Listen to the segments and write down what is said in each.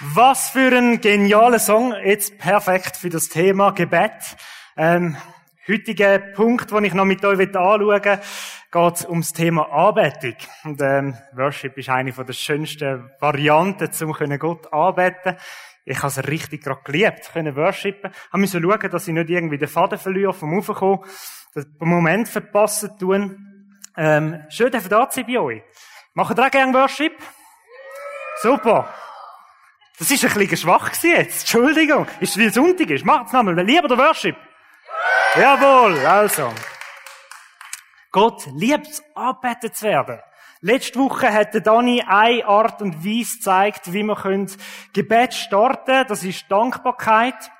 Was für ein genialer Song, jetzt perfekt für das Thema Gebet. Ähm, heutiger Punkt, den ich noch mit euch anschauen will, geht ums Thema Anbetung. Und ähm, Worship ist eine der schönsten Varianten, um Gott anbeten Ich habe es richtig gerade geliebt, können worshipen. Ich musste schauen, dass ich nicht irgendwie den Faden verliere vom Aufkommen, den Moment verpassen tun. Ähm, schön, dass ihr da bei euch. Macht ihr auch gerne Worship? Super. Das ist ein bisschen schwach jetzt. Entschuldigung. Ist es wie Sonntag ist. Macht's nochmal. Lieber der Worship. Jawohl. Also. Gott liebt es, angebetet zu werden. Letzte Woche hat der Dani eine Art und Weise gezeigt, wie man Gebet starten können. Das ist Dankbarkeit.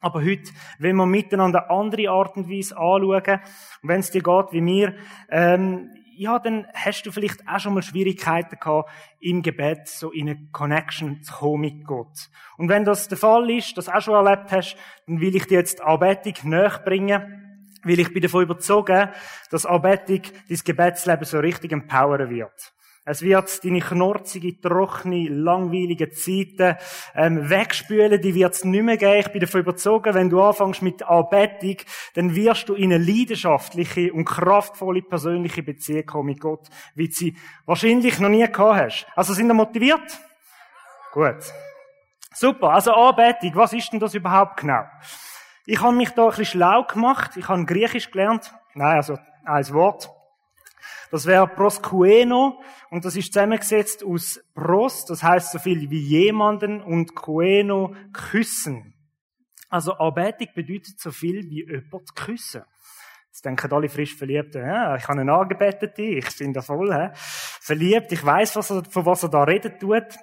Aber heute wenn wir miteinander andere Art und Weise anschauen. Und wenn es dir geht wie mir, ähm, ja, dann hast du vielleicht auch schon mal Schwierigkeiten gehabt, im Gebet so in eine Connection zu kommen mit Gott. Und wenn das der Fall ist, das auch schon erlebt hast, dann will ich dir jetzt Anbetung näher bringen, weil ich bin davon überzeugt, dass Anbetung dein Gebetsleben so richtig empowern wird. Es wird deine knorzige, trockene, langweilige Zeiten ähm, wegspülen, die wird es nicht mehr geben. Ich bin davon überzeugt, wenn du anfängst mit Anbetung, dann wirst du in eine leidenschaftliche und kraftvolle persönliche Beziehung kommen mit Gott, wie du sie wahrscheinlich noch nie gehabt hast. Also sind wir motiviert? Gut. Super. Also Anbetung, was ist denn das überhaupt genau? Ich habe mich da ein bisschen schlau gemacht. Ich habe Griechisch gelernt. Nein, also ein Wort. Das wäre proskueno und das ist zusammengesetzt aus pros, das heißt so viel wie jemanden und kueno küssen. Also Anbetung bedeutet so viel wie jemand küssen. Jetzt denken alle frisch Verliebten, ja, ich habe einen Angebeteten, ich bin da voll, he? verliebt, ich weiß, was er, von was er da redet tut.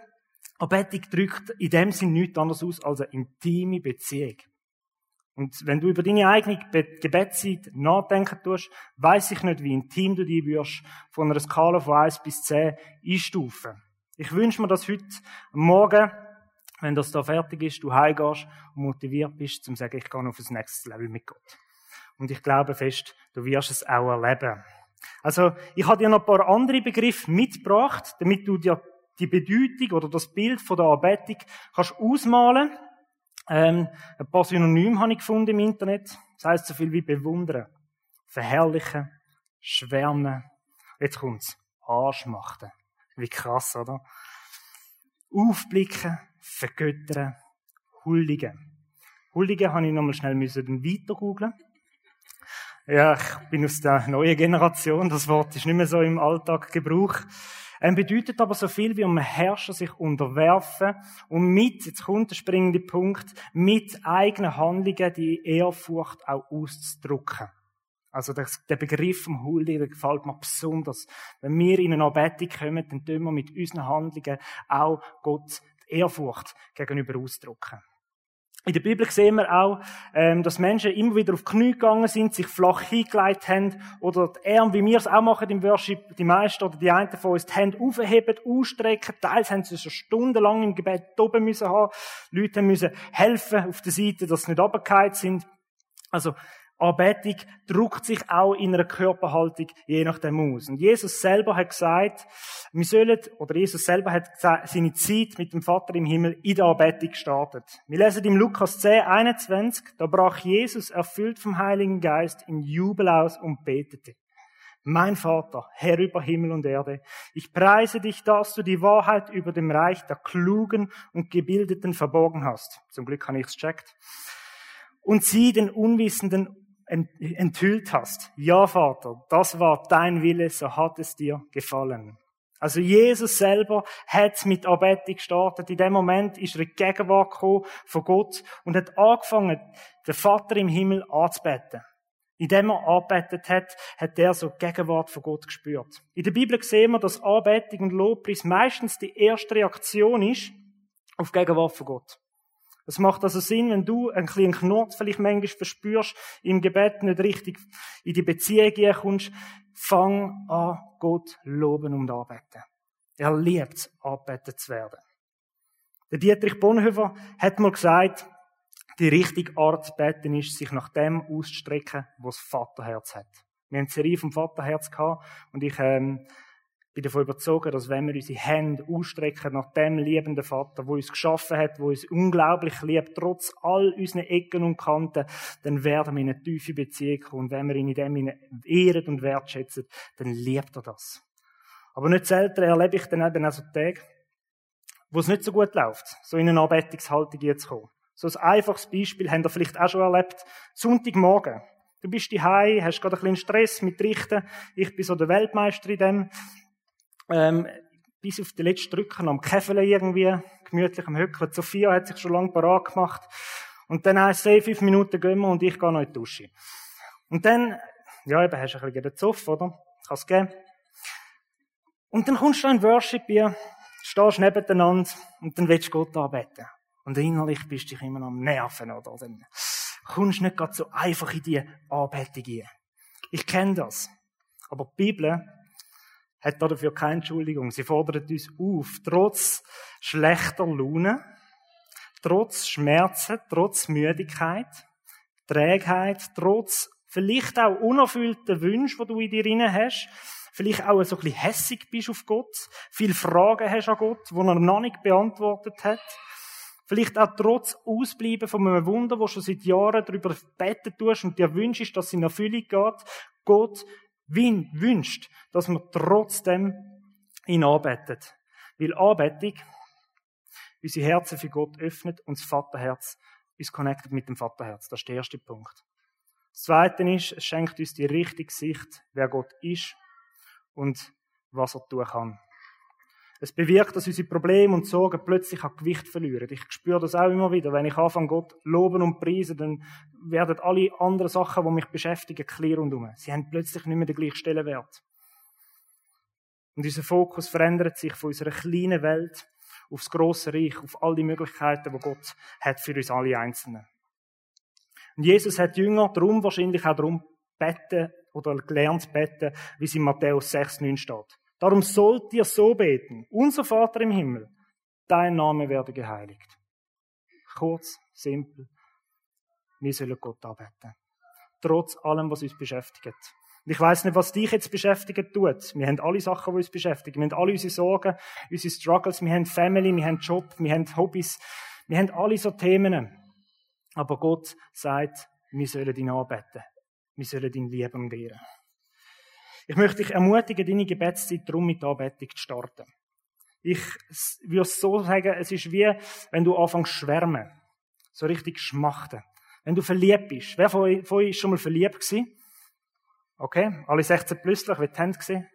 Anbetung drückt in dem Sinn nichts anderes aus als eine intime Beziehung. Und wenn du über deine eigene Gebetszeit nachdenken tust, weiß ich nicht, wie intim du die wirst von einer Skala von 1 bis 10 einstufen. Ich wünsche mir, dass heute Morgen, wenn das da fertig ist, du heimgehst und motiviert bist, zum sagen, ich gehe auf das nächste Level mit Gott. Und ich glaube fest, du wirst es auch erleben. Also, ich habe dir noch ein paar andere Begriffe mitgebracht, damit du dir die Bedeutung oder das Bild von der Anbetung kannst ausmalen kannst. Ähm, ein paar Synonyme habe ich gefunden im Internet. Das heißt so viel wie bewundern, verherrlichen, schwärmen. Jetzt kommt's. Arschmachten. Wie krass, oder? Aufblicken, vergöttern, huldigen. Huldigen habe ich nochmal schnell müssen weiter googlen. Ja, ich bin aus der neuen Generation. Das Wort ist nicht mehr so im Alltag Gebrauch. Er bedeutet aber so viel wie um Herrscher sich unterwerfen und mit, jetzt kommt der springende Punkt, mit eigenen Handlungen die Ehrfurcht auch auszudrücken. Also das, der Begriff vom Huldigen gefällt mir besonders. Wenn wir in eine Anbetung kommen, dann tun wir mit unseren Handlungen auch Gott die Ehrfurcht gegenüber ausdrücken. In der Bibel sehen wir auch, ähm, dass Menschen immer wieder auf die Knie gegangen sind, sich flach hingelegt haben, oder die Arme, wie wir es auch machen im Worship, die meisten oder die einen von uns, die Hände aufheben, ausstrecken, teils haben sie schon stundenlang im Gebet oben müssen haben, Leute müssen helfen auf der Seite, dass sie nicht runtergefallen sind. Also, Anbetung druckt sich auch in einer Körperhaltung je nachdem aus. Und Jesus selber hat gesagt, wir sollen, oder Jesus selber hat seine Zeit mit dem Vater im Himmel in der Anbetung gestartet. Wir lesen im Lukas 10, 21, da brach Jesus erfüllt vom Heiligen Geist in Jubel aus und betete. Mein Vater, Herr über Himmel und Erde, ich preise dich, dass du die Wahrheit über dem Reich der Klugen und Gebildeten verborgen hast. Zum Glück habe ich es checkt. Und sie den Unwissenden enthüllt hast. Ja, Vater, das war dein Wille, so hat es dir gefallen. Also Jesus selber hat mit Anbetung gestartet. In dem Moment ist er in die Gegenwart gekommen von Gott und hat angefangen, den Vater im Himmel anzubeten. Indem er anbetet hat, hat er so die Gegenwart von Gott gespürt. In der Bibel sehen wir, dass Anbetung und Lobpreis meistens die erste Reaktion ist auf die Gegenwart von Gott. Es macht also Sinn, wenn du einen kleinen Knurz vielleicht manchmal verspürst, im Gebet nicht richtig in die Beziehung kommst, fang an, Gott loben und anbeten. Er liebt es, anbeten zu werden. Der Dietrich Bonhoeffer hat mal gesagt, die richtige Art zu beten ist, sich nach dem auszustrecken, was das Vaterherz hat. Wir haben eine Serie vom Vaterherz gehabt und ich ähm, bin davon überzeugt, dass wenn wir unsere Hände ausstrecken nach dem liebenden Vater, wo uns geschaffen hat, wo uns unglaublich liebt, trotz all unseren Ecken und Kanten, dann werden wir in eine tiefe Beziehung kommen. Und wenn wir ihn in dem ehren und wertschätzen, dann liebt er das. Aber nicht selten erlebe ich dann eben auch so Tage, wo es nicht so gut läuft, so in eine Anbetungshaltung zu kommen. So ein einfaches Beispiel habt ihr vielleicht auch schon erlebt. Sonntagmorgen. Du bist daheim, hast gerade ein bisschen Stress mit Richten. Ich bin so der Weltmeister in dem ähm, bis auf die letzten Drücken am Käfeln irgendwie, gemütlich am Höckeln. Sophia hat sich schon lange parat gemacht. Und dann heißt es, fünf Minuten gehen wir und ich gehe noch in die Dusche. Und dann, ja, eben, hast du ein bisschen den Zoff, oder? Kannst geben. Und dann kommst du in Worship hier, stehst nebeneinander und dann willst du Gott anbeten. Und innerlich bist du dich immer noch am Nerven, oder? Dann kommst du nicht gerade so einfach in die Anbetung rein. Ich kenne das. Aber die Bibel hat dafür keine Entschuldigung. Sie fordert uns auf, trotz schlechter Laune, trotz Schmerzen, trotz Müdigkeit, Trägheit, trotz vielleicht auch unerfüllten Wünschen, die du in dir drin hast, vielleicht auch so ein bisschen hässig bist auf Gott, viele Fragen hast an Gott, die er noch nicht beantwortet hat, vielleicht auch trotz Ausbleiben von einem Wunder, wo schon seit Jahren darüber beten tust und dir wünschst, dass es in Erfüllung geht, Gott wünscht, dass man trotzdem ihn arbeitet. Weil Anbetung unsere Herzen für Gott öffnet und das Vaterherz uns connectet mit dem Vaterherz. Das ist der erste Punkt. Das zweite ist, es schenkt uns die richtige Sicht, wer Gott ist und was er tun kann. Es bewirkt, dass unsere Probleme und Sorgen plötzlich an Gewicht verlieren. Ich spüre das auch immer wieder. Wenn ich anfange, Gott loben und preisen, dann werden alle anderen Sachen, die mich beschäftigen, klar und um. Sie haben plötzlich nicht mehr den gleichen Stellenwert. Und unser Fokus verändert sich von unserer kleinen Welt aufs große Reich, auf all die Möglichkeiten, die Gott hat für uns alle Einzelnen. Und Jesus hat Jünger darum wahrscheinlich auch darum beten oder gelernt beten, wie es in Matthäus 6, 9 steht. Darum sollt ihr so beten. Unser Vater im Himmel, dein Name werde geheiligt. Kurz, simpel. Wir sollen Gott arbeiten. Trotz allem, was uns beschäftigt. Und ich weiß nicht, was dich jetzt beschäftigen tut. Wir haben alle Sachen, die uns beschäftigen. Wir haben alle unsere Sorgen, unsere Struggles. Wir haben Family, wir haben Job, wir haben Hobbys. Wir haben alle so Themen. Aber Gott sagt, wir sollen ihn arbeiten. Wir sollen ihn lieben und ehren. Ich möchte dich ermutigen, deine Gebetszeit darum mit Anbetung zu starten. Ich würde so sagen, es ist wie, wenn du anfängst zu schwärmen. So richtig schmachten. Wenn du verliebt bist. Wer von euch ist schon mal verliebt gewesen? Okay, alle 16 plötzlich, wie die Hände gesehen?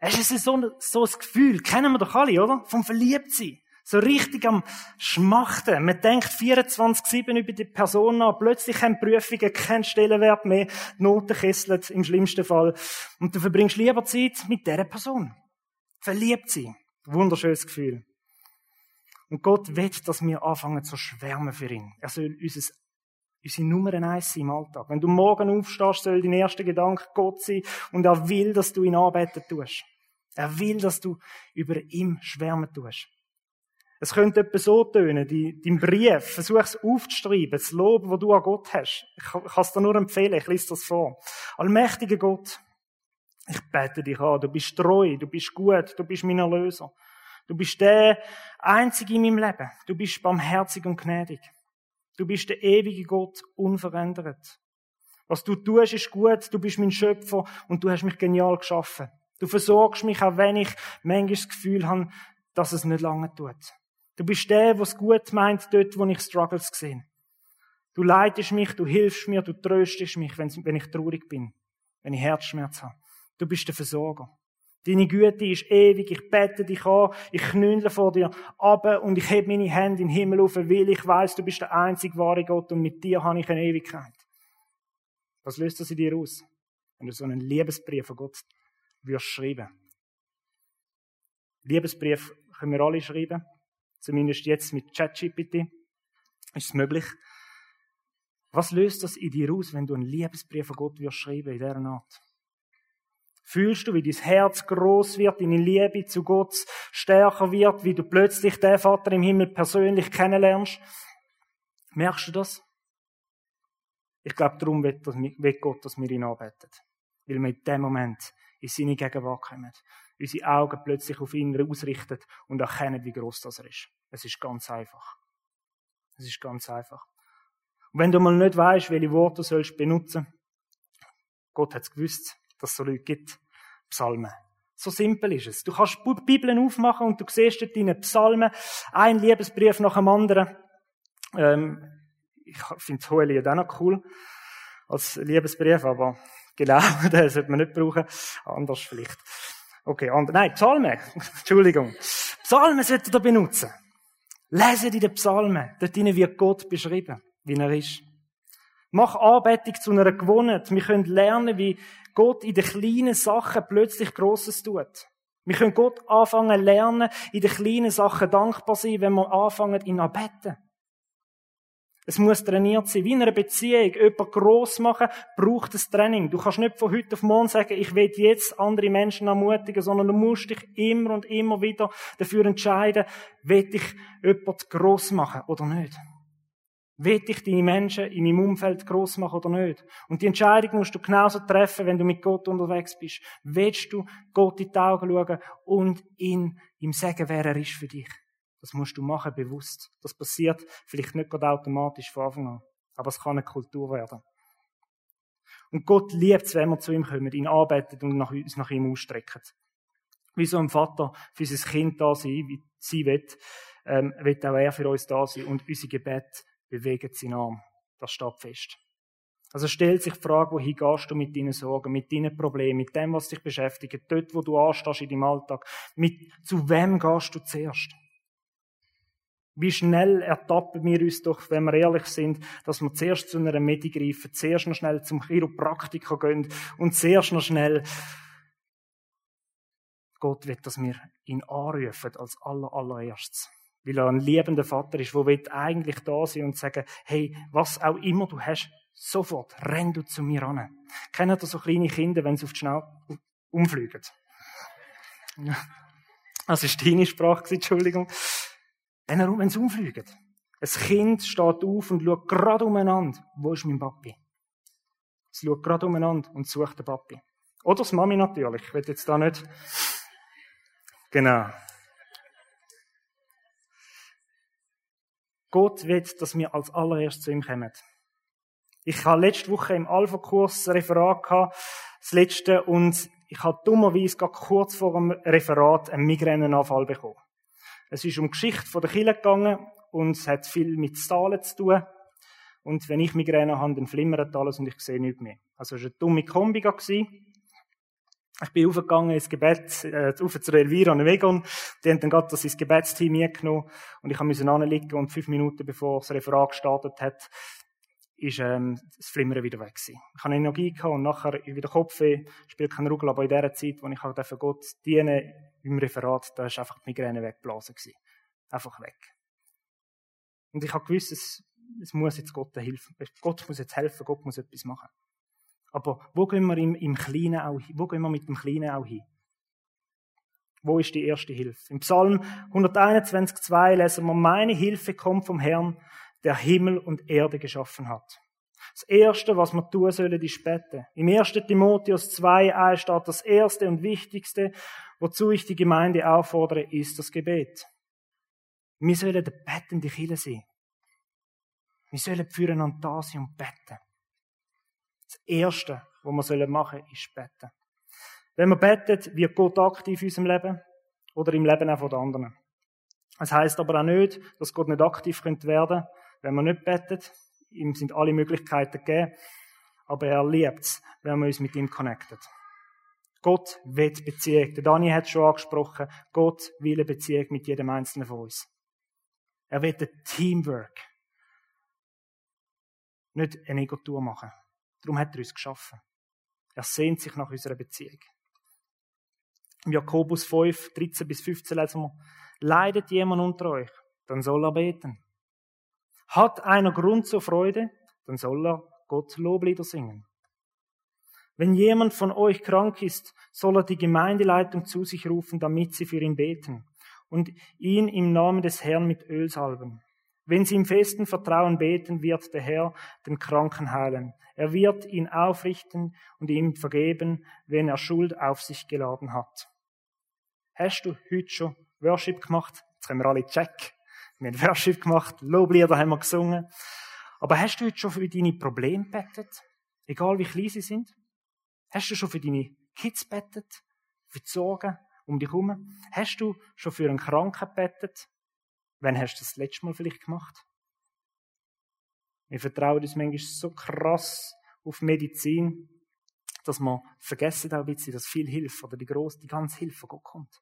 Es ist so, so ein Gefühl, kennen wir doch alle, oder? Vom Verliebtsein. So richtig am Schmachten. Man denkt 24-7 über die Person nach. Plötzlich haben Prüfungen keinen Stellenwert mehr. Die Noten kesseln im schlimmsten Fall. Und du verbringst lieber Zeit mit dieser Person. Verliebt sie. Wunderschönes Gefühl. Und Gott will, dass wir anfangen zu schwärmen für ihn. Er soll unser, unsere Nummer eins im Alltag. Wenn du morgen aufstehst, soll dein erster Gedanke Gott sein und er will, dass du ihn arbeiten tust. Er will, dass du über ihm schwärmen tust. Es könnte etwas so tönen, dein Brief, versuch es aufzuschreiben, das Lob, das du an Gott hast. Ich kann es dir nur empfehlen, ich lese das vor. Allmächtiger Gott, ich bete dich an, du bist treu, du bist gut, du bist mein Erlöser. Du bist der Einzige in meinem Leben. Du bist barmherzig und gnädig. Du bist der ewige Gott, unverändert. Was du tust, ist gut. Du bist mein Schöpfer und du hast mich genial geschaffen. Du versorgst mich, auch wenn ich manchmal das Gefühl habe, dass es nicht lange tut. Du bist der, was gut meint, dort, wo ich Struggles sehe. Du leitest mich, du hilfst mir, du tröstest mich, wenn ich traurig bin, wenn ich Herzschmerz habe. Du bist der Versorger. Deine Güte ist ewig, ich bete dich an, ich knündle vor dir ab und ich heb meine Hände in den Himmel auf, weil ich weiß, du bist der einzig wahre Gott und mit dir habe ich eine Ewigkeit. Was löst das in dir aus, wenn du so einen Liebesbrief von Gott würdest schreiben? Liebesbrief können wir alle schreiben. Zumindest jetzt mit ChatGPT ist es möglich. Was löst das in dir aus, wenn du einen Liebesbrief von Gott wirst schreiben in dieser Art? Fühlst du, wie dein Herz groß wird, deine Liebe zu Gott stärker wird, wie du plötzlich den Vater im Himmel persönlich kennenlernst? Merkst du das? Ich glaube, darum will, Gott, dass wir ihn anbeten. weil wir in dem Moment in seine Gegenwart kommen. Unsere Augen plötzlich auf ihn ausrichten und erkennen, wie groß das er ist. Es ist ganz einfach. Es ist ganz einfach. Und wenn du mal nicht weißt, welche Worte du sollst benutzen, Gott hat es gewusst, dass es so Leute gibt. Psalmen. So simpel ist es. Du kannst die Bibel aufmachen und du siehst dort deine Psalmen, ein Liebesbrief nach dem anderen. Ähm, ich finde Hohelied auch noch cool als Liebesbrief, aber genau, den sollte man nicht brauchen. Anders vielleicht. Okay, and, nein, Psalmen. Entschuldigung. Psalmen solltet ihr benutzen. Lesen die den Psalmen. Dort wird Gott beschrieben, wie er ist. Mach Anbetung zu einer Gewohnheit. Wir können lernen, wie Gott in den kleinen Sachen plötzlich Grosses tut. Wir können Gott anfangen lernen, in den kleinen Sachen dankbar sein, wenn wir anfangen, ihn anbeten. Es muss trainiert sein. Wie in einer Beziehung. Jemand gross machen, braucht es Training. Du kannst nicht von heute auf morgen sagen, ich will jetzt andere Menschen ermutigen, sondern du musst dich immer und immer wieder dafür entscheiden, will ich jemand gross machen oder nicht. Will ich deine Menschen in meinem Umfeld gross machen oder nicht? Und die Entscheidung musst du genauso treffen, wenn du mit Gott unterwegs bist. Willst du Gott in die Augen schauen und ihn ihm sagen, wer er ist für dich? Das musst du machen, bewusst. Das passiert vielleicht nicht gerade automatisch von Anfang an. Aber es kann eine Kultur werden. Und Gott liebt es, wenn wir zu ihm kommen, ihn arbeitet und nach, uns nach ihm ausstrecken. Wie so ein Vater für sein Kind da sein, wie sie will, ähm, wird auch er für uns da sein und unser Gebet bewegt seinen Arm. Das steht fest. Also stellt sich die Frage, wohin gehst du mit deinen Sorgen, mit deinen Problemen, mit dem, was dich beschäftigt, dort, wo du anstehst in deinem Alltag. Mit, zu wem gehst du zuerst? Wie schnell ertappen wir uns doch, wenn wir ehrlich sind, dass wir zuerst zu einer Medi greifen, zuerst noch schnell zum Chiropraktiker gehen und zuerst noch schnell Gott will, dass wir ihn anrufen als aller, allererstes. Weil er ein liebender Vater ist, der eigentlich da sein und sagen, hey, was auch immer du hast, sofort renn du zu mir an. Kennt ihr so kleine Kinder, wenn sie auf die Schnau umfliegen? Das ist deine Sprache, Entschuldigung. Wenn sie umfliegen. Ein Kind steht auf und schaut gerade umeinander. Wo ist mein Papi? Es schaut gerade umeinander und sucht den Papi. Oder das Mami natürlich. Ich will jetzt da nicht. Genau. Gott will, dass wir als allererstes zu ihm kommen. Ich habe letzte Woche im Alpha-Kurs ein Referat gehabt, das letzte, und ich habe dummerweise gerade kurz vor dem Referat einen Migränenanfall bekommen. Es ist um die Geschichte der Kirche gegangen und es hat viel mit Zahlen zu tun. Und wenn ich Migräne habe, dann flimmert alles und ich sehe nichts mehr. Also es war eine dumme Kombi. Ich bin aufgegangen ins Gebet, äh, auf zu Elvira und Wegon. Die haben dann gerade das ins Gebetsteam mitgenommen und ich musste anliegen und fünf Minuten bevor das Referat gestartet hat, ist ähm, das Flimmern wieder weg gewesen. Ich habe Energie gehabt und nachher wieder Kopfweh, spielt keine Rolle, aber in der Zeit, wo ich halt Gott diene, im Referat, da ist einfach die Migräne weggeblasen gewesen. Einfach weg. Und ich habe gewusst, es, es muss jetzt Gott helfen. Gott muss jetzt helfen, Gott muss etwas machen. Aber wo gehen wir im, im Kleinen auch? Wo gehen wir mit dem Kleinen auch hin? Wo ist die erste Hilfe? Im Psalm 121,2 lesen wir, meine Hilfe kommt vom Herrn, der Himmel und Erde geschaffen hat. Das Erste, was wir tun sollen, ist beten. Im 1. Timotheus 2 steht das Erste und Wichtigste, wozu ich die Gemeinde auffordere, ist das Gebet. Wir sollen der bettende Kille sein. Wir sollen füreinander da sein und beten. Das Erste, was wir machen sollen, ist beten. Wenn man betet, wird Gott aktiv in unserem Leben oder im Leben auch von anderen. Es heißt aber auch nicht, dass Gott nicht aktiv werden könnte, wenn man nicht betet. Ihm sind alle Möglichkeiten gegeben. Aber er liebt es, wenn man uns mit ihm connectet. Gott will Beziehung. Der Dani hat es schon angesprochen. Gott will eine Beziehung mit jedem Einzelnen von uns. Er will ein Teamwork. Nicht eine Ego-Tour machen. Darum hat er uns geschaffen. Er sehnt sich nach unserer Beziehung. Im Jakobus 5, 13 bis 15 lesen wir, leidet jemand unter euch, dann soll er beten. Hat einer Grund zur Freude, dann soll er Gott Loblieder singen. Wenn jemand von euch krank ist, soll er die Gemeindeleitung zu sich rufen, damit sie für ihn beten und ihn im Namen des Herrn mit Öl salben. Wenn sie im festen Vertrauen beten, wird der Herr den Kranken heilen. Er wird ihn aufrichten und ihm vergeben, wenn er Schuld auf sich geladen hat. Hast du heute schon Worship gemacht? Jetzt haben wir alle Check. Wir haben Worship gemacht, Loblieder haben wir gesungen. Aber hast du heute schon für deine Probleme bettet? Egal wie klein sie sind? Hast du schon für deine Kids bettet? Für die Sorgen um dich herum? Hast du schon für einen Kranken bettet? Wann hast du das, letzte Mal vielleicht gemacht? Wir vertrauen uns manchmal so krass auf Medizin, dass wir vergessen auch ein bisschen, dass viel Hilfe oder die grosse, die ganze Hilfe von Gott kommt.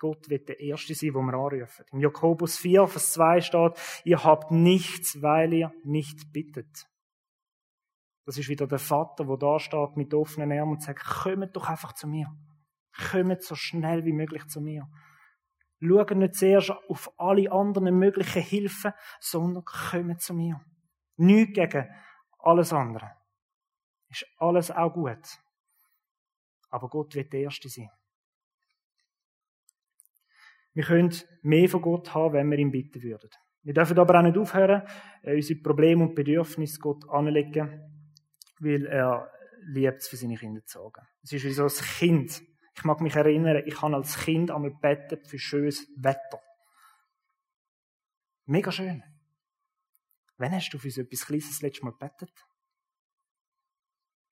Gott wird der Erste sein, wo wir anrufen. Im Jakobus 4, Vers 2 steht, ihr habt nichts, weil ihr nicht bittet. Das ist wieder der Vater, wo da steht mit offenen Armen und sagt, kommt doch einfach zu mir. Kommt so schnell wie möglich zu mir. Schaut nicht zuerst auf alle anderen möglichen Hilfen, sondern kommt zu mir. Nicht gegen alles andere. Ist alles auch gut. Aber Gott wird der Erste sein. Wir können mehr von Gott haben, wenn wir ihn bitten würden. Wir dürfen aber auch nicht aufhören, äh, unsere Probleme und Bedürfnisse Gott anlegen, weil er liebt es, für seine Kinder zu sorgen. Es ist wie so ein Kind. Ich mag mich erinnern, ich habe als Kind einmal bettet für schönes Wetter. Mega schön. Wann hast du für so etwas Kleines das letzte Mal bettet?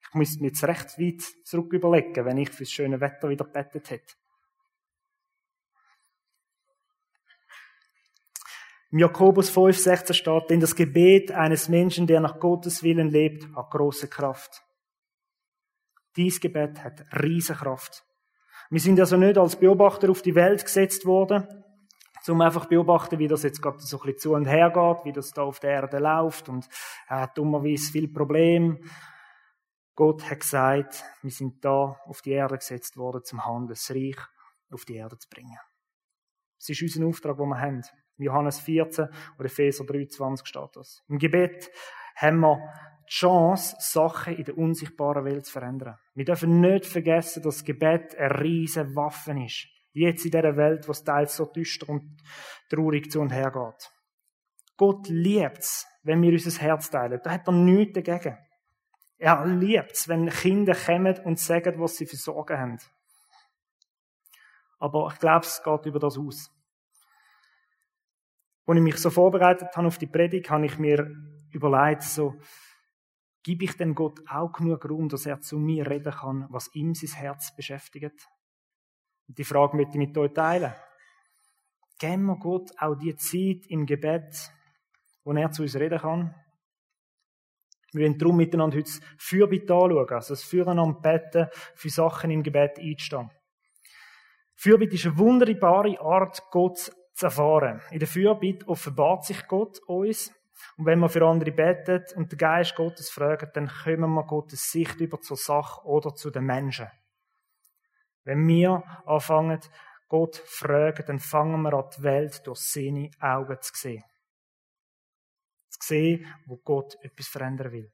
Ich müsste mir jetzt recht weit zurück überlegen, wenn ich für das schöne Wetter wieder bettet hätte. Im Jakobus 5, 16 steht, denn das Gebet eines Menschen, der nach Gottes Willen lebt, hat große Kraft. Dies Gebet hat riesige Kraft. Wir sind also nicht als Beobachter auf die Welt gesetzt worden, um einfach beobachten, wie das jetzt gerade so ein bisschen zu und her geht, wie das da auf der Erde läuft und er hat dummerweise viel Problem. Gott hat gesagt, wir sind da auf die Erde gesetzt worden, zum Handeln, das Reich auf die Erde zu bringen. Das ist unser Auftrag, den wir haben. Johannes 14 oder Epheser 23 steht das. Im Gebet haben wir die Chance, Sachen in der unsichtbaren Welt zu verändern. Wir dürfen nicht vergessen, dass das Gebet eine riesige Waffe ist. Jetzt in dieser Welt, wo es teils so düster und traurig zu und her geht. Gott liebt es, wenn wir unser Herz teilen. Da hat er nichts dagegen. Er liebt es, wenn Kinder kommen und sagen, was sie für Sorgen haben. Aber ich glaube, es geht über das aus. Als ich mich so vorbereitet habe auf die Predigt, habe ich mir überlegt, so, gebe ich denn Gott auch genug Raum, dass er zu mir reden kann, was ihm sein Herz beschäftigt? Und die Frage möchte ich mit euch teilen. Geben wir Gott auch die Zeit im Gebet, wo er zu uns reden kann? Wir wollen darum miteinander heute das Fürbitte anschauen, also das Füreinander beten, für Sachen im Gebet einzustehen. Fürbitte ist eine wunderbare Art, Gott zu erfahren. In der Fürbitte offenbart sich Gott uns. Und wenn wir für andere beten und den Geist Gottes fragen, dann kommen wir Gottes Sicht über zur Sache oder zu den Menschen. Wenn wir anfangen, Gott zu fragen, dann fangen wir an, die Welt durch seine Augen zu sehen. Zu sehen, wo Gott etwas verändern will.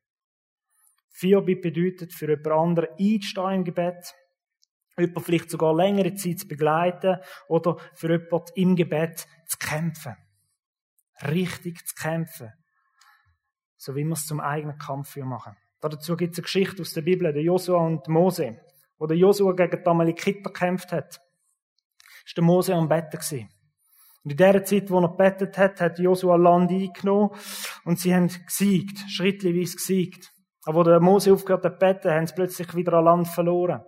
Fürbitte bedeutet, für jemand anderen einzustehen im Gebet, jemanden vielleicht sogar längere Zeit zu begleiten oder für jemanden im Gebet zu kämpfen. Richtig zu kämpfen. So wie wir es zum eigenen Kampf für machen. Dazu gibt es eine Geschichte aus der Bibel, der Josua und Mose. Wo der Josua gegen die Amalekiter gekämpft hat, ist der Mose am Betten gewesen. Und in der Zeit, wo er bettet hat, hat Josua Land eingenommen und sie haben gesiegt, schrittweise gesiegt. Aber wo der Mose aufgehört hat zu beten, haben sie plötzlich wieder an Land verloren.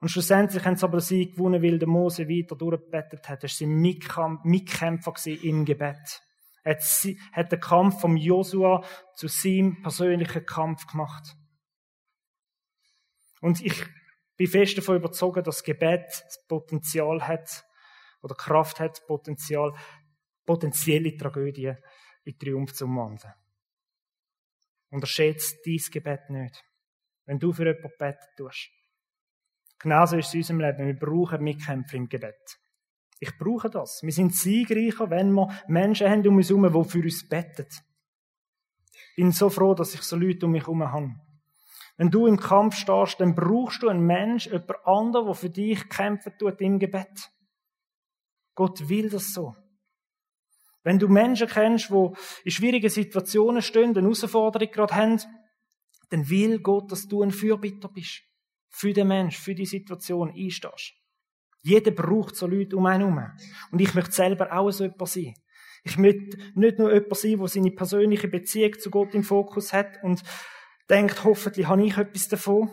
Und schlussendlich haben sie aber sie gewonnen, weil der Mose weiter durchgebettet hat. Er war sein Mitkämpfer im Gebet. Er hat den Kampf vom Josua zu seinem persönlichen Kampf gemacht. Und ich bin fest davon überzeugt, dass Gebet das Potenzial hat, oder Kraft hat, Potenzial, potenzielle Tragödien in Triumph zu umwandeln. Unterschätzt dies Gebet nicht. Wenn du für jemanden beten. Genauso ist es in unserem Leben. Wir brauchen Mitkämpfer im Gebet. Ich brauche das. Wir sind siegreicher, wenn wir Menschen haben um uns herum, die für uns beten. Ich bin so froh, dass ich so Leute um mich herum habe. Wenn du im Kampf stehst, dann brauchst du einen Mensch, jemand anderen, der für dich kämpfen tut im Gebet. Gott will das so. Wenn du Menschen kennst, die in schwierigen Situationen stehen, eine Herausforderung gerade haben, dann will Gott, dass du ein Fürbitter bist. Für den Mensch, für die Situation einstehst. Jeder braucht so Leute um einen herum. Und ich möchte selber auch so jemand sein. Ich möchte nicht nur jemand sein, der seine persönliche Beziehung zu Gott im Fokus hat und denkt, hoffentlich habe ich etwas davon.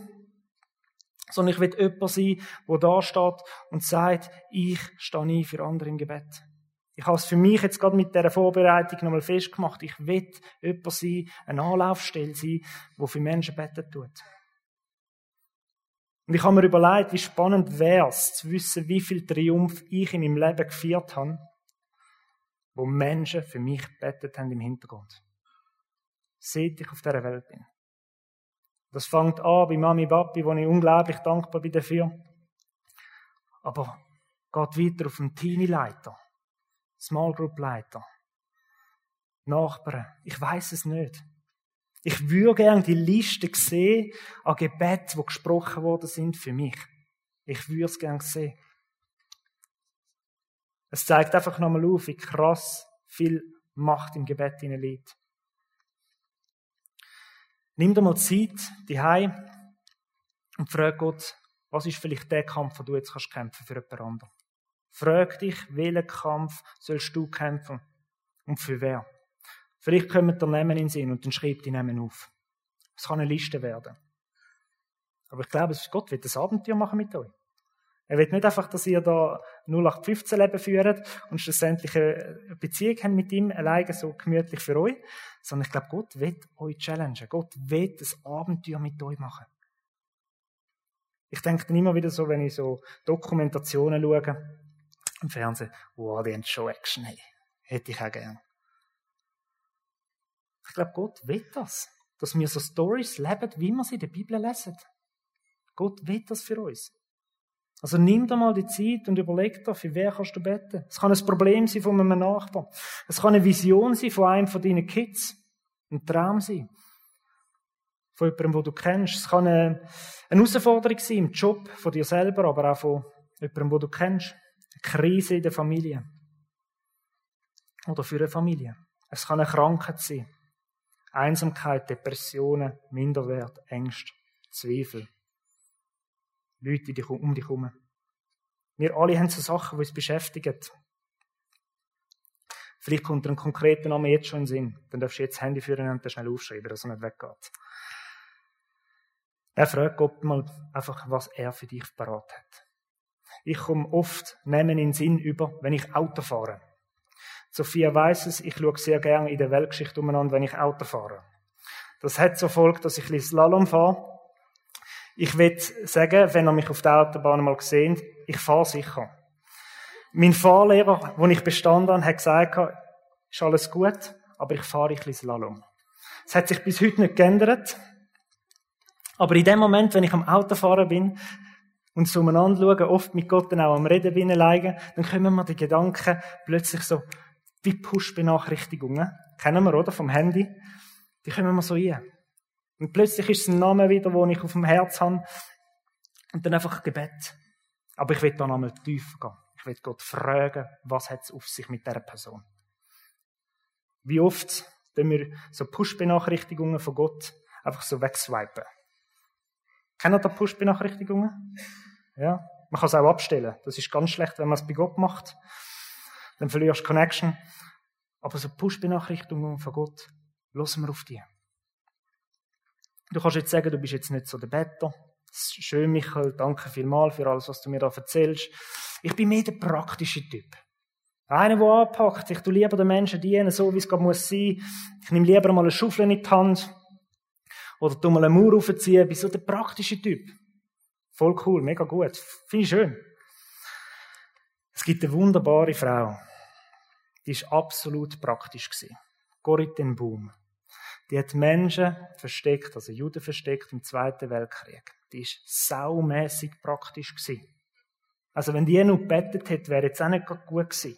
Sondern ich will jemand sein, der da steht und sagt, ich stehe ein für andere im Gebet. Ich habe es für mich jetzt gerade mit dieser Vorbereitung nochmal festgemacht. Ich will jemand sein, eine Anlaufstelle sein, wo für Menschen beten tut. Und ich habe mir überlegt, wie spannend wäre es, zu wissen, wie viel Triumph ich in meinem Leben gefeiert habe, wo Menschen für mich betet haben im Hintergrund. Seit ich auf dieser Welt bin. Das fängt an bei Mami Papi, wo ich unglaublich dankbar bin dafür. Aber geht weiter auf den Teenie-Leiter Small Group Leiter, Nachbarn. Ich weiß es nicht. Ich würde gerne die Liste sehen an Gebeten, die gesprochen worden sind für mich. Ich würde es gerne sehen. Es zeigt einfach nochmal auf, wie krass viel Macht im Gebet liegt. Nimm dir mal Zeit, die und frag Gott, was ist vielleicht der Kampf, den du jetzt kannst kämpfen für jemand anderen. Frag dich, welchen Kampf sollst du kämpfen? Und für wer? Vielleicht kommen der Namen in den Sinn und dann schreib die Namen auf. Es kann eine Liste werden. Aber ich glaube, Gott wird das Abenteuer machen mit euch. Er will nicht einfach, dass ihr da 0815 Leben führt und schlussendlich eine Beziehung habt mit ihm, alleine so gemütlich für euch, sondern ich glaube, Gott will euch challengen. Gott will das Abenteuer mit euch machen. Ich denke dann immer wieder so, wenn ich so Dokumentationen schaue, im Fernsehen, wow, die haben schon Action. Hey, hätte ich auch gern. Ich glaube, Gott will das. Dass wir so Stories leben, wie wir sie in der Bibel lesen. Gott will das für uns. Also nimm dir mal die Zeit und überleg dir, für wer kannst du beten. Es kann ein Problem sein von einem Nachbarn. Es kann eine Vision sein von einem von deinen Kids. Ein Traum sein. Von jemandem, den du kennst. Es kann eine, eine Herausforderung sein im Job, von dir selber, aber auch von jemandem, den du kennst. Krise in der Familie. Oder für eine Familie. Es kann eine Krankheit sein. Einsamkeit, Depressionen, Minderwert, Ängste, Zweifel. Leute die um dich herum. Wir alle haben so Sachen, die uns beschäftigen. Vielleicht kommt dir ein konkreter Name jetzt schon in den Sinn. Dann darfst du jetzt das Handy führen und schnell aufschreiben, dass er nicht weggeht. Er fragt Gott mal einfach, was er für dich parat hat. Ich komme oft Namen in den Sinn über, wenn ich Auto fahre. Sophia weiß es, ich schaue sehr gerne in der Weltgeschichte umeinander, wenn ich Auto fahre. Das hat zur Folge, dass ich ein Slalom fahre. Ich will sagen, wenn ihr mich auf der Autobahn mal gesehen, ich fahre sicher. Mein Fahrlehrer, wo ich bestanden habe, hat gesagt, ist alles gut, aber ich fahre ein bisschen Slalom. Es hat sich bis heute nicht geändert. Aber in dem Moment, wenn ich am Autofahren bin, und so umeinander schauen, oft mit Gott dann auch am Reden liegen, dann kommen wir die Gedanken plötzlich so wie Push-Benachrichtigungen. Kennen wir, oder? Vom Handy. Die kommen wir so rein. Und plötzlich ist es ein Name wieder, den ich auf dem Herz habe. Und dann einfach Gebet. Aber ich will da nochmal tiefer gehen. Ich will Gott fragen, was hat es auf sich mit dieser Person? Wie oft tun wir so Push-Benachrichtigungen von Gott einfach so wegswipen? Kennen ihr Push-Benachrichtigungen? Ja. Man kann es auch abstellen. Das ist ganz schlecht, wenn man es bei Gott macht. Dann verlierst du Connection. Aber so Push-Benachrichtigungen von Gott, lassen wir auf die. Du kannst jetzt sagen, du bist jetzt nicht so der Better. Schön, Michael, danke vielmals für alles, was du mir da erzählst. Ich bin mehr der praktische Typ. Einer, der anpackt. Ich tue lieber den Menschen dienen, so wie es gerade muss sein. Ich nehme lieber mal eine Schaufel in die Hand. Oder tu mal eine Mauer aufziehen. Bin so der praktische Typ. Voll cool, mega gut. Finde ich schön. Es gibt eine wunderbare Frau. Die ist absolut praktisch. Gorit Boom. Die hat Menschen versteckt, also Juden versteckt im Zweiten Weltkrieg. Die ist saumässig praktisch. Also wenn die noch gebettet hätte, wäre jetzt auch nicht gut gewesen.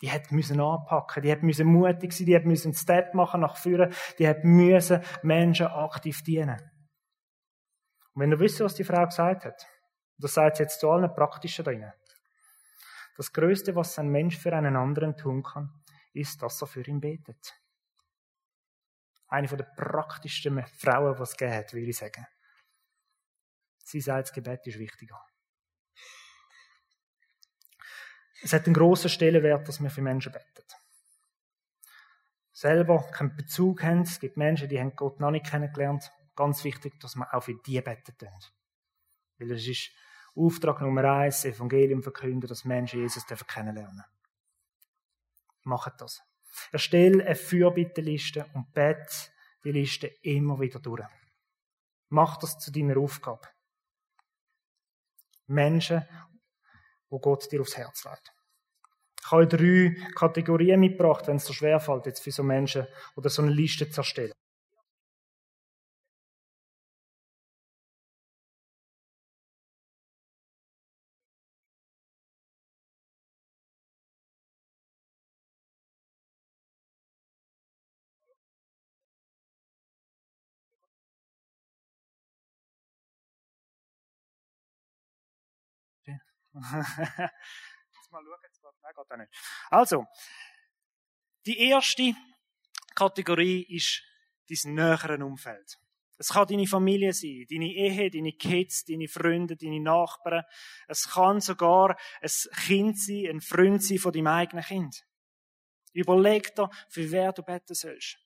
Die hat müssen anpacken, die hat müssen mutig sein, die hat müssen einen Step machen nach vorne, die hat müssen Menschen aktiv dienen. Und wenn du wisst, was die Frau gesagt hat, das sagt sie jetzt zu allen Praktischen drinnen. Das Größte, was ein Mensch für einen anderen tun kann, ist, dass er für ihn betet. Eine der praktischsten Frauen, die es gibt, würde ich sagen. Sie sagt, das Gebet ist wichtiger. Es hat einen grossen Stellenwert, dass wir für Menschen beten. Selber keinen Bezug haben. Es gibt Menschen, die haben Gott noch nicht kennengelernt. Ganz wichtig, dass wir auch für die beten. Weil es ist Auftrag Nummer eins, Evangelium verkünden, dass Menschen Jesus kennenlernen Macht das. Erstell eine Fürbitteliste und bet die Liste immer wieder durch. Mach das zu deiner Aufgabe. Menschen, wo Gott dir aufs Herz legt. Ich habe drei Kategorien mitgebracht, wenn es so schwerfällt, jetzt für so Menschen oder so eine Liste zu erstellen. Jetzt mal schauen, jetzt geht, nein, geht auch nicht. Also, die erste Kategorie ist dein näheren Umfeld. Es kann deine Familie sein, deine Ehe, deine Kids, deine Freunde, deine Nachbarn. Es kann sogar ein Kind sein, ein Freund sein von deinem eigenen Kind. Überleg dir, für wer du beten sollst.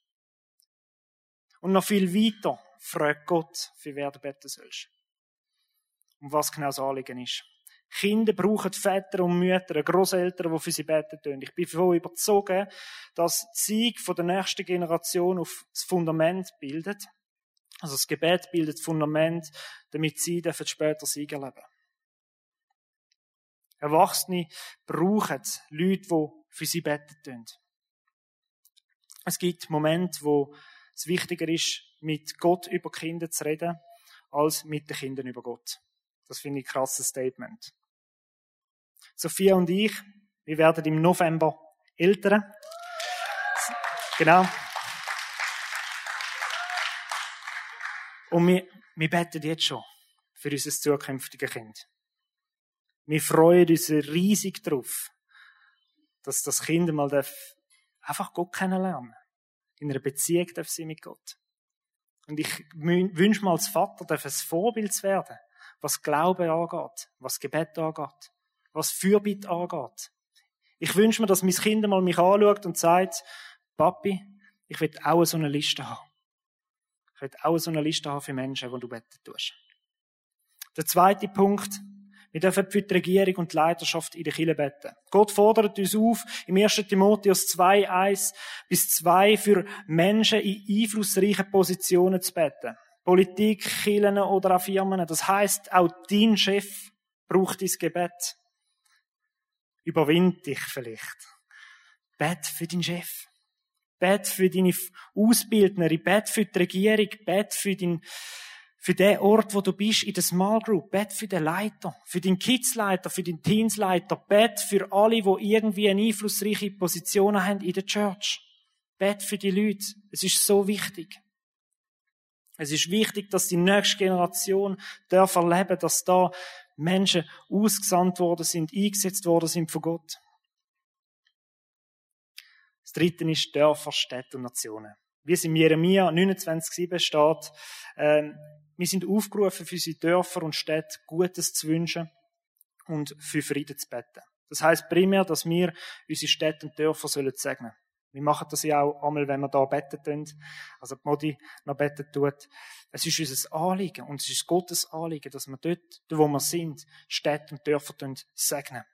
Und noch viel weiter, frag Gott, für wer du beten sollst. Und was genau das Anliegen ist. Kinder brauchen Väter und Mütter, Großeltern, die für sie beten tun. Ich bin davon überzogen, dass die Sieg der nächsten Generation auf das Fundament bildet. Also das Gebet bildet das Fundament, damit sie dürfen später Sieg erleben. Erwachsene brauchen Leute, die für sie beten tun. Es gibt Momente, wo es wichtiger ist, mit Gott über Kinder zu reden, als mit den Kindern über Gott. Das finde ich ein krasses Statement. Sophia und ich, wir werden im November Eltern. Genau. Und wir, wir beten jetzt schon für unser zukünftiges Kind. Wir freuen uns riesig darauf, dass das Kind mal einfach Gott kennenlernen In einer Beziehung darf sie mit Gott. Und ich wünsche mal als Vater, darf ein Vorbild zu werden, was Glaube angeht, was Gebet angeht was Fürbitte angeht. Ich wünsche mir, dass mein Kind mal mich anschaut und sagt, Papi, ich will auch so eine Liste haben. Ich will auch so eine Liste haben für Menschen, die du beten tust. Der zweite Punkt, wir dürfen für die Regierung und die Leiterschaft in der Kirche beten. Gott fordert uns auf, im 1. Timotheus 2, 1 bis 2 für Menschen in einflussreichen Positionen zu beten. Politik, Kirchen oder auch Firmen. Das heißt, auch dein Chef braucht dein Gebet. Überwind dich vielleicht. Bet für deinen Chef. Bet für deine Ausbildnerin. Bet für die Regierung. Bet für den, für den Ort, wo du bist, in der Small Group. Bet für den Leiter. Für den Kidsleiter, für den Teensleiter. Bet für alle, die irgendwie eine einflussreiche Position haben in der Church. Bet für die Leute. Es ist so wichtig. Es ist wichtig, dass die nächste Generation darf erleben, dass da Menschen ausgesandt worden sind, eingesetzt worden sind von Gott. Das dritte ist Dörfer, Städte und Nationen. Wie es in Jeremia 29,7 steht, äh, wir sind aufgerufen, für unsere Dörfer und Städte Gutes zu wünschen und für Frieden zu beten. Das heißt primär, dass wir unsere Städte und Dörfer sollen segnen. Wir machen das ja auch einmal, wenn wir da beten tun. Also die Modi noch beten tut. Es ist unser Anliegen und es ist Gottes Anliegen, dass wir dort, wo wir sind, Städte und Dörfer segnen.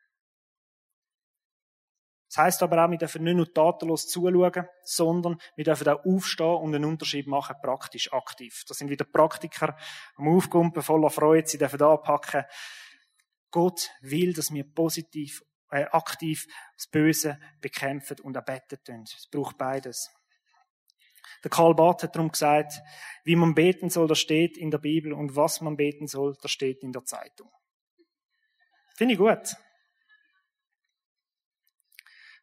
Das heisst aber auch, wir dürfen nicht nur tatenlos zuschauen, sondern wir dürfen auch aufstehen und einen Unterschied machen, praktisch aktiv. Das sind wieder Praktiker am Aufkumpen, voller Freude, sie dürfen anpacken. Gott will, dass wir positiv äh, aktiv das Böse bekämpfen und auch beten Es braucht beides. Der Karl Barth hat darum gesagt, wie man beten soll, das steht in der Bibel und was man beten soll, das steht in der Zeitung. Finde ich gut.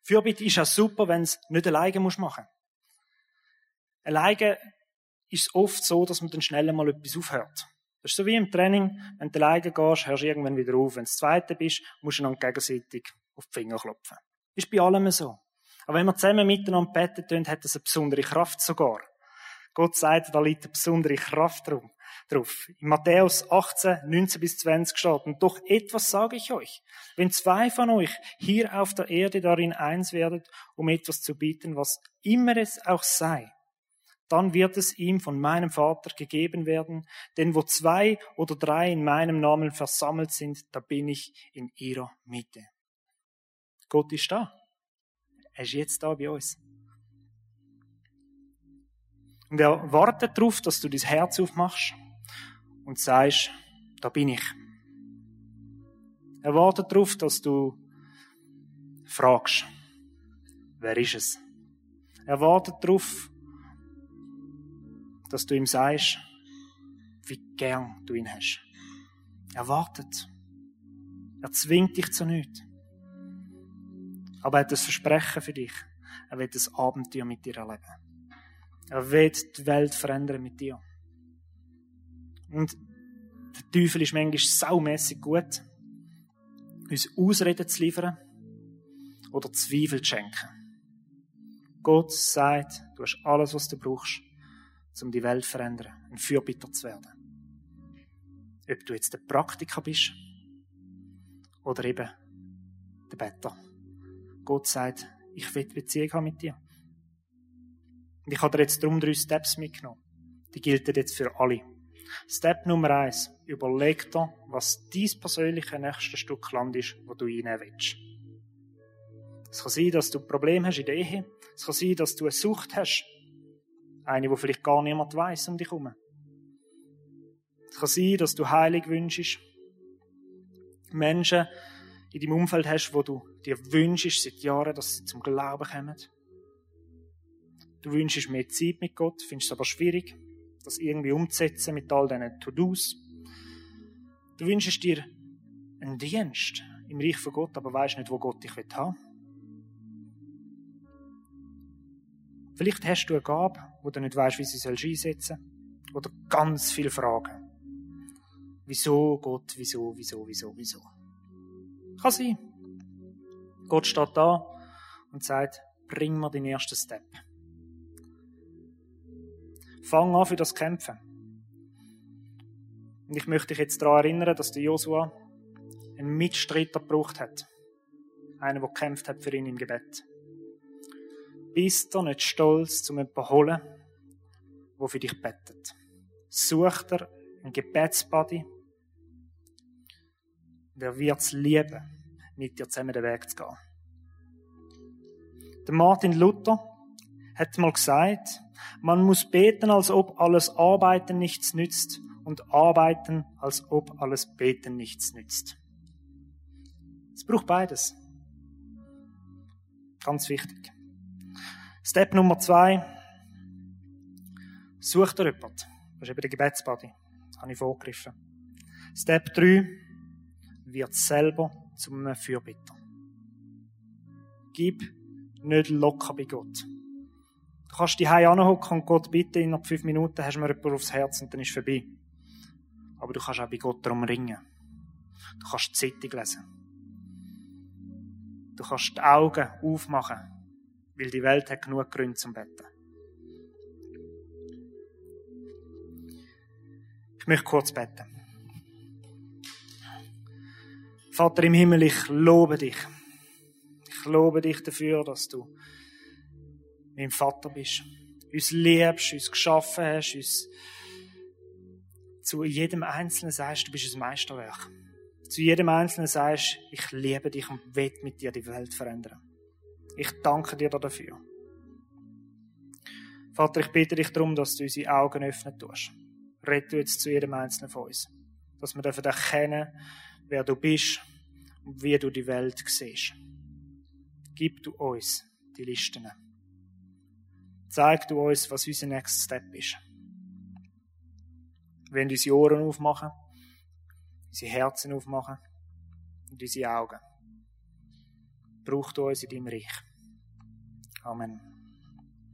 Fürbitte ist auch super, wenn es nicht alleine muss machen. Alleine ist es oft so, dass man dann schnell mal etwas aufhört. Das ist so wie im Training, wenn du alleine gehst, hörst du irgendwann wieder auf. Wenn du Zweite bist, musst du dann gegenseitig auf die Finger klopfen. Ist bei allem so. Aber wenn wir zusammen miteinander beten tun, hat das eine besondere Kraft sogar. Gott sagt, da liegt eine besondere Kraft drauf. In Matthäus 18, 19 bis 20 steht, und doch etwas sage ich euch. Wenn zwei von euch hier auf der Erde darin eins werdet, um etwas zu bieten, was immer es auch sei, dann wird es ihm von meinem Vater gegeben werden, denn wo zwei oder drei in meinem Namen versammelt sind, da bin ich in ihrer Mitte. Gott ist da. Er ist jetzt da bei uns. Und er wartet darauf, dass du dein Herz aufmachst und sagst, da bin ich. Er wartet darauf, dass du fragst, wer ist es? Er wartet darauf, dass du ihm sagst, wie gern du ihn hast. Er wartet. Er zwingt dich zu nichts. Aber er hat ein Versprechen für dich. Er wird ein Abenteuer mit dir erleben. Er wird die Welt verändern mit dir. Und der Teufel ist manchmal saumässig gut, uns Ausreden zu liefern oder Zweifel zu schenken. Gott sagt, du hast alles, was du brauchst, um die Welt zu verändern, ein Fürbitter zu werden. Ob du jetzt der Praktiker bist oder eben der Better. Gott sagt, ich will Beziehung haben mit dir. Und ich habe dir jetzt darum drei Steps mitgenommen. Die gelten jetzt für alle. Step Nummer eins. Überleg dir, was dein persönliche nächste Stück Land ist, wo du reinnehmen willst. Es kann sein, dass du ein Problem hast in der Ehe. Es kann sein, dass du eine Sucht hast. Eine, wo vielleicht gar niemand weiß um dich herum. Es kann sein, dass du heilig wünschst. Menschen in deinem Umfeld hast, wo du dir wünschst seit Jahren, dass sie zum Glauben kommen. Du wünschst mehr Zeit mit Gott, findest es aber schwierig, das irgendwie umzusetzen mit all diesen To-Dos. Du wünschst dir einen Dienst im Reich von Gott, aber weißt nicht, wo Gott dich haben will. Vielleicht hast du eine Gabe, wo du nicht weißt, wie sie einsetzen soll. Oder ganz viele Fragen. Wieso Gott, wieso, wieso, wieso, wieso? Kann sein. Gott steht da und sagt, bring mir den ersten Step. Fang an für das Kämpfen. Und ich möchte dich jetzt daran erinnern, dass der Josua einen Mitstreiter gebraucht hat. Einen, der gekämpft hat für ihn im Gebet. Bist du nicht stolz, zum jemanden holen, der für dich bettet? Such dir einen Gebetsbuddy, der wird es lieben, mit dir zusammen den Weg zu gehen. Der Martin Luther hat mal gesagt, man muss beten, als ob alles Arbeiten nichts nützt und arbeiten, als ob alles Beten nichts nützt. Es braucht beides. Ganz wichtig. Step Nummer zwei. Such dir jemanden. Das ist eben der Gebetsbuddy. Das habe ich vorgegriffen. Step drei. Wird selber zum einem Fürbitter. Gib nicht locker bei Gott. Du kannst die Hause anhocken und Gott bitten, innerhalb fünf Minuten hast du mir jemand aufs Herz und dann ist es vorbei. Aber du kannst auch bei Gott darum ringen. Du kannst die Zeitung lesen. Du kannst die Augen aufmachen weil die Welt hat genug Gründe zum Betten. Ich möchte kurz beten. Vater im Himmel, ich lobe dich. Ich lobe dich dafür, dass du mein Vater bist. Uns liebst, uns geschaffen hast, uns zu jedem Einzelnen sagst, du bist ein Meisterwerk. Zu jedem Einzelnen sagst, ich liebe dich und will mit dir die Welt verändern. Ich danke dir dafür. Vater, ich bitte dich darum, dass du unsere Augen öffnen tust. Red du jetzt zu jedem Einzelnen von uns. Dass wir dürfen erkennen, wer du bist und wie du die Welt siehst. Gib du uns die Listen. Zeig du uns, was unser Next Step ist. Wollen unsere Ohren aufmachen, unsere Herzen aufmachen und unsere Augen. Brauch du uns in deinem Reich. Amen.